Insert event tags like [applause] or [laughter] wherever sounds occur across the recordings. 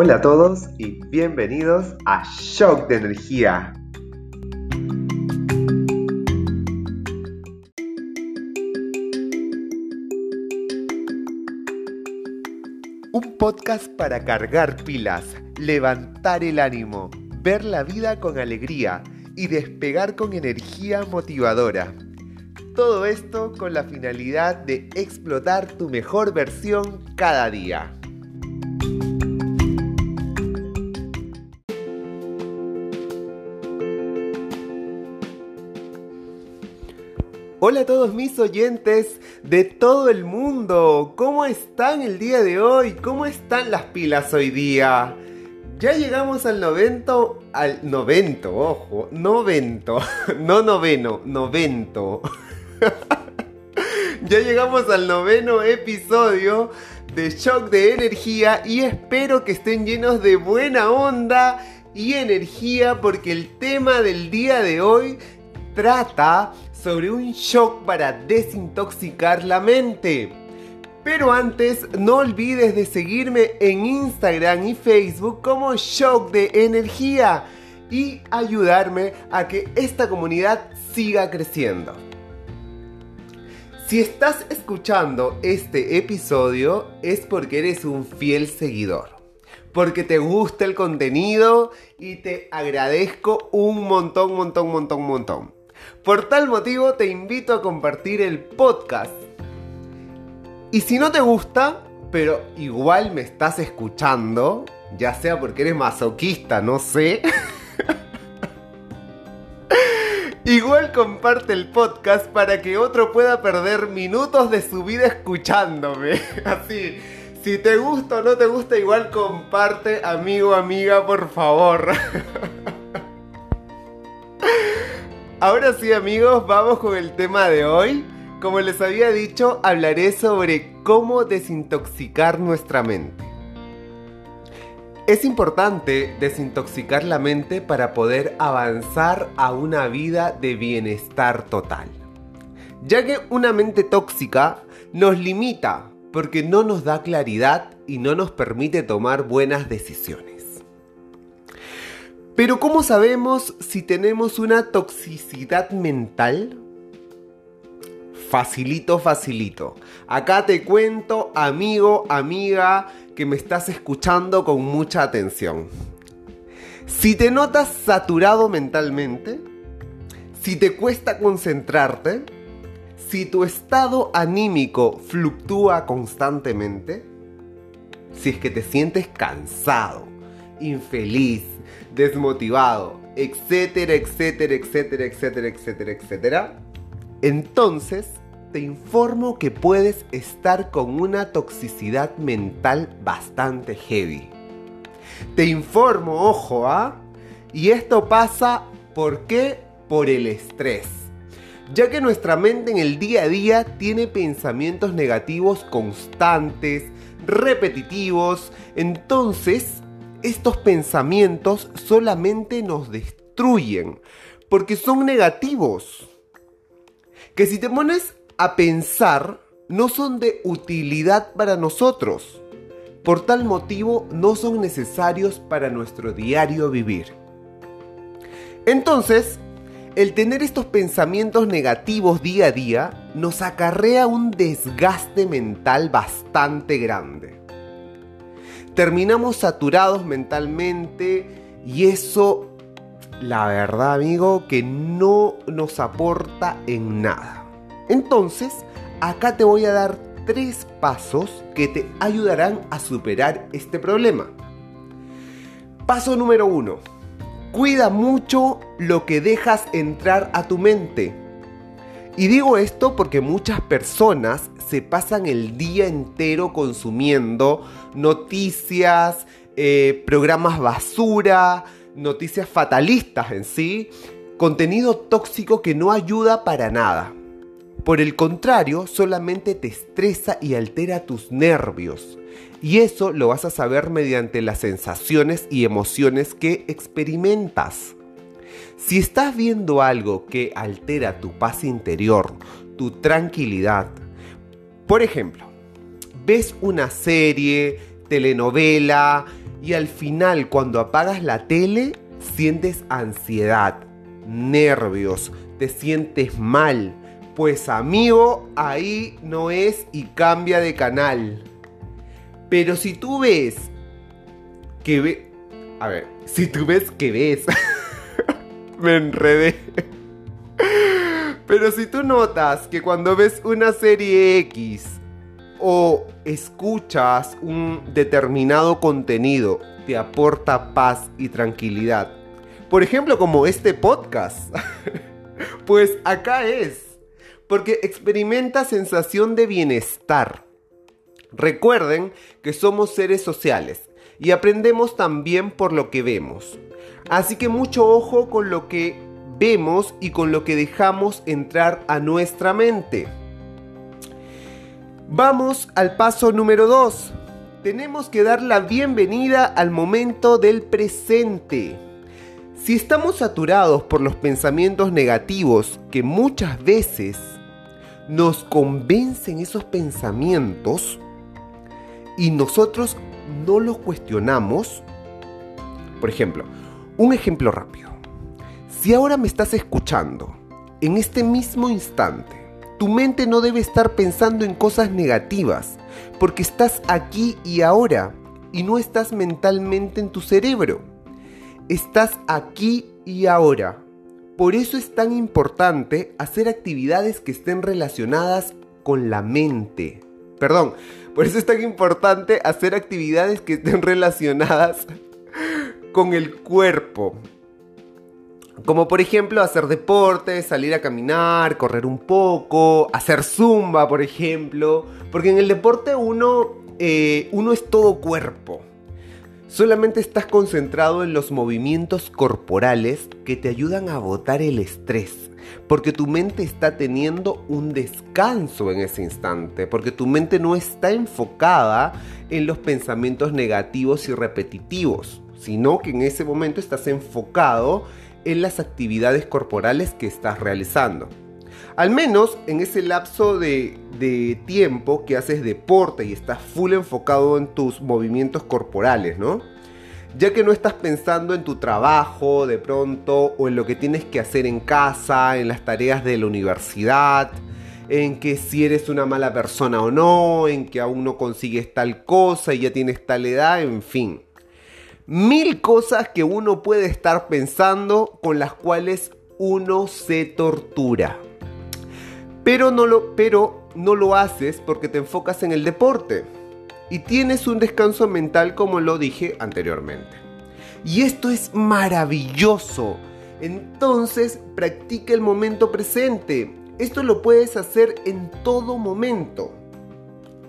Hola a todos y bienvenidos a Shock de Energía. Un podcast para cargar pilas, levantar el ánimo, ver la vida con alegría y despegar con energía motivadora. Todo esto con la finalidad de explotar tu mejor versión cada día. Hola a todos mis oyentes de todo el mundo. ¿Cómo están el día de hoy? ¿Cómo están las pilas hoy día? Ya llegamos al novento, al novento, ojo, novento, [laughs] no noveno, novento. [laughs] ya llegamos al noveno episodio de Shock de Energía y espero que estén llenos de buena onda y energía porque el tema del día de hoy trata sobre un shock para desintoxicar la mente. Pero antes, no olvides de seguirme en Instagram y Facebook como Shock de Energía y ayudarme a que esta comunidad siga creciendo. Si estás escuchando este episodio es porque eres un fiel seguidor, porque te gusta el contenido y te agradezco un montón, montón, montón, montón. Por tal motivo te invito a compartir el podcast. Y si no te gusta, pero igual me estás escuchando, ya sea porque eres masoquista, no sé. [laughs] igual comparte el podcast para que otro pueda perder minutos de su vida escuchándome. [laughs] Así. Si te gusta o no te gusta, igual comparte, amigo, amiga, por favor. [laughs] Ahora sí amigos, vamos con el tema de hoy. Como les había dicho, hablaré sobre cómo desintoxicar nuestra mente. Es importante desintoxicar la mente para poder avanzar a una vida de bienestar total. Ya que una mente tóxica nos limita porque no nos da claridad y no nos permite tomar buenas decisiones. Pero ¿cómo sabemos si tenemos una toxicidad mental? Facilito, facilito. Acá te cuento, amigo, amiga, que me estás escuchando con mucha atención. Si te notas saturado mentalmente, si te cuesta concentrarte, si tu estado anímico fluctúa constantemente, si es que te sientes cansado, infeliz, desmotivado, etcétera, etcétera, etcétera, etcétera, etcétera, etcétera, entonces te informo que puedes estar con una toxicidad mental bastante heavy. Te informo, ojo, ¿ah? Y esto pasa, ¿por qué? Por el estrés. Ya que nuestra mente en el día a día tiene pensamientos negativos constantes, repetitivos, entonces estos pensamientos solamente nos destruyen porque son negativos. Que si te pones a pensar, no son de utilidad para nosotros. Por tal motivo, no son necesarios para nuestro diario vivir. Entonces, el tener estos pensamientos negativos día a día nos acarrea un desgaste mental bastante grande terminamos saturados mentalmente y eso, la verdad amigo, que no nos aporta en nada. Entonces, acá te voy a dar tres pasos que te ayudarán a superar este problema. Paso número uno. Cuida mucho lo que dejas entrar a tu mente. Y digo esto porque muchas personas se pasan el día entero consumiendo noticias, eh, programas basura, noticias fatalistas en sí, contenido tóxico que no ayuda para nada. Por el contrario, solamente te estresa y altera tus nervios. Y eso lo vas a saber mediante las sensaciones y emociones que experimentas. Si estás viendo algo que altera tu paz interior, tu tranquilidad, por ejemplo, ves una serie telenovela y al final cuando apagas la tele sientes ansiedad, nervios, te sientes mal. Pues amigo, ahí no es y cambia de canal. Pero si tú ves que ve... A ver, si tú ves que ves... [laughs] Me enredé. Pero si tú notas que cuando ves una serie X o escuchas un determinado contenido te aporta paz y tranquilidad, por ejemplo como este podcast, [laughs] pues acá es, porque experimenta sensación de bienestar. Recuerden que somos seres sociales y aprendemos también por lo que vemos. Así que mucho ojo con lo que vemos y con lo que dejamos entrar a nuestra mente. Vamos al paso número 2. Tenemos que dar la bienvenida al momento del presente. Si estamos saturados por los pensamientos negativos que muchas veces nos convencen esos pensamientos y nosotros no los cuestionamos, por ejemplo, un ejemplo rápido. Si ahora me estás escuchando, en este mismo instante, tu mente no debe estar pensando en cosas negativas, porque estás aquí y ahora y no estás mentalmente en tu cerebro. Estás aquí y ahora. Por eso es tan importante hacer actividades que estén relacionadas con la mente. Perdón, por eso es tan importante hacer actividades que estén relacionadas con el cuerpo. Como por ejemplo hacer deporte, salir a caminar, correr un poco, hacer zumba, por ejemplo. Porque en el deporte uno, eh, uno es todo cuerpo. Solamente estás concentrado en los movimientos corporales que te ayudan a botar el estrés. Porque tu mente está teniendo un descanso en ese instante. Porque tu mente no está enfocada en los pensamientos negativos y repetitivos sino que en ese momento estás enfocado en las actividades corporales que estás realizando. Al menos en ese lapso de, tiempo que haces deporte y estás full enfocado en tus movimientos corporales, ¿no? Ya que no estás pensando en tu trabajo de pronto o en lo que tienes que hacer en casa, en las tareas de la universidad, en que si eres una mala persona o no, en que aún no consigues tal cosa y ya tienes tal edad, en fin mil cosas que uno puede estar pensando con las cuales uno se tortura. Pero no lo, pero no lo haces porque te enfocas en el deporte y tienes un descanso mental como lo dije anteriormente. Y esto es maravilloso. Entonces practica el momento presente. Esto lo puedes hacer en todo momento.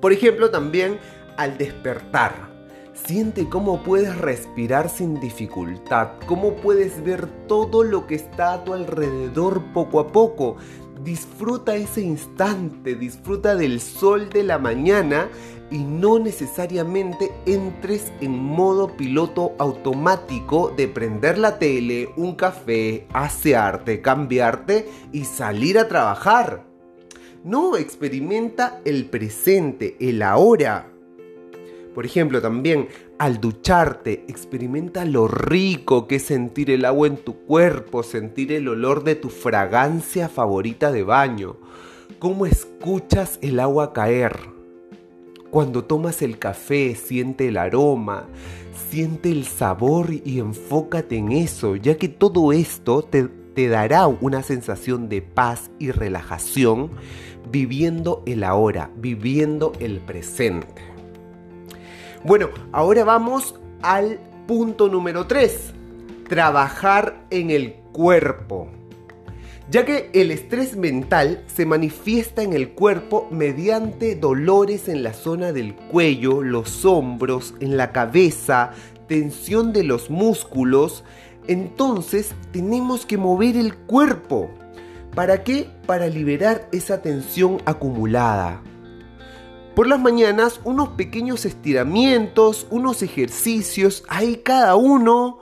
Por ejemplo, también al despertar. Siente cómo puedes respirar sin dificultad, cómo puedes ver todo lo que está a tu alrededor poco a poco. Disfruta ese instante, disfruta del sol de la mañana y no necesariamente entres en modo piloto automático de prender la tele, un café, asearte, cambiarte y salir a trabajar. No, experimenta el presente, el ahora. Por ejemplo, también al ducharte, experimenta lo rico que es sentir el agua en tu cuerpo, sentir el olor de tu fragancia favorita de baño, cómo escuchas el agua caer. Cuando tomas el café, siente el aroma, siente el sabor y enfócate en eso, ya que todo esto te, te dará una sensación de paz y relajación viviendo el ahora, viviendo el presente. Bueno, ahora vamos al punto número 3. Trabajar en el cuerpo. Ya que el estrés mental se manifiesta en el cuerpo mediante dolores en la zona del cuello, los hombros, en la cabeza, tensión de los músculos, entonces tenemos que mover el cuerpo. ¿Para qué? Para liberar esa tensión acumulada. Por las mañanas unos pequeños estiramientos, unos ejercicios, ahí cada uno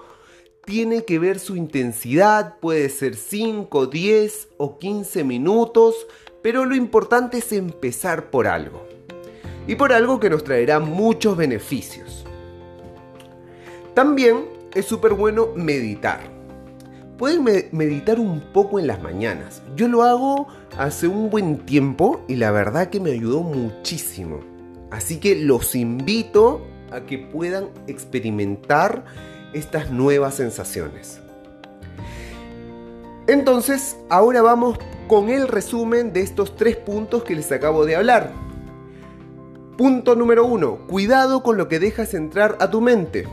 tiene que ver su intensidad, puede ser 5, 10 o 15 minutos, pero lo importante es empezar por algo. y por algo que nos traerá muchos beneficios. También es súper bueno meditar. Pueden meditar un poco en las mañanas. Yo lo hago hace un buen tiempo y la verdad que me ayudó muchísimo. Así que los invito a que puedan experimentar estas nuevas sensaciones. Entonces, ahora vamos con el resumen de estos tres puntos que les acabo de hablar. Punto número uno, cuidado con lo que dejas entrar a tu mente.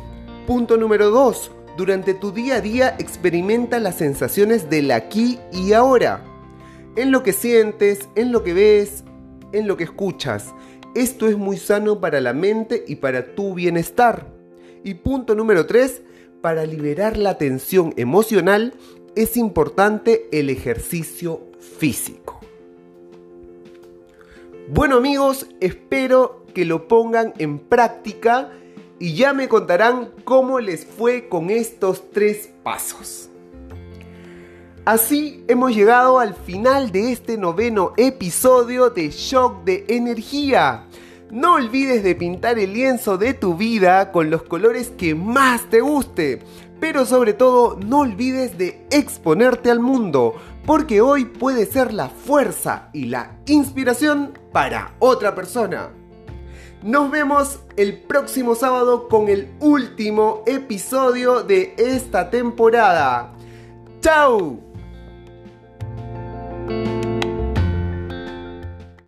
Punto número 2. Durante tu día a día experimenta las sensaciones del aquí y ahora. En lo que sientes, en lo que ves, en lo que escuchas. Esto es muy sano para la mente y para tu bienestar. Y punto número 3. Para liberar la tensión emocional es importante el ejercicio físico. Bueno amigos, espero que lo pongan en práctica y ya me contarán cómo les fue con estos tres pasos. Así hemos llegado al final de este noveno episodio de Shock de Energía. No olvides de pintar el lienzo de tu vida con los colores que más te guste. Pero sobre todo no olvides de exponerte al mundo, porque hoy puede ser la fuerza y la inspiración para otra persona. Nos vemos el próximo sábado con el último episodio de esta temporada. ¡Chao!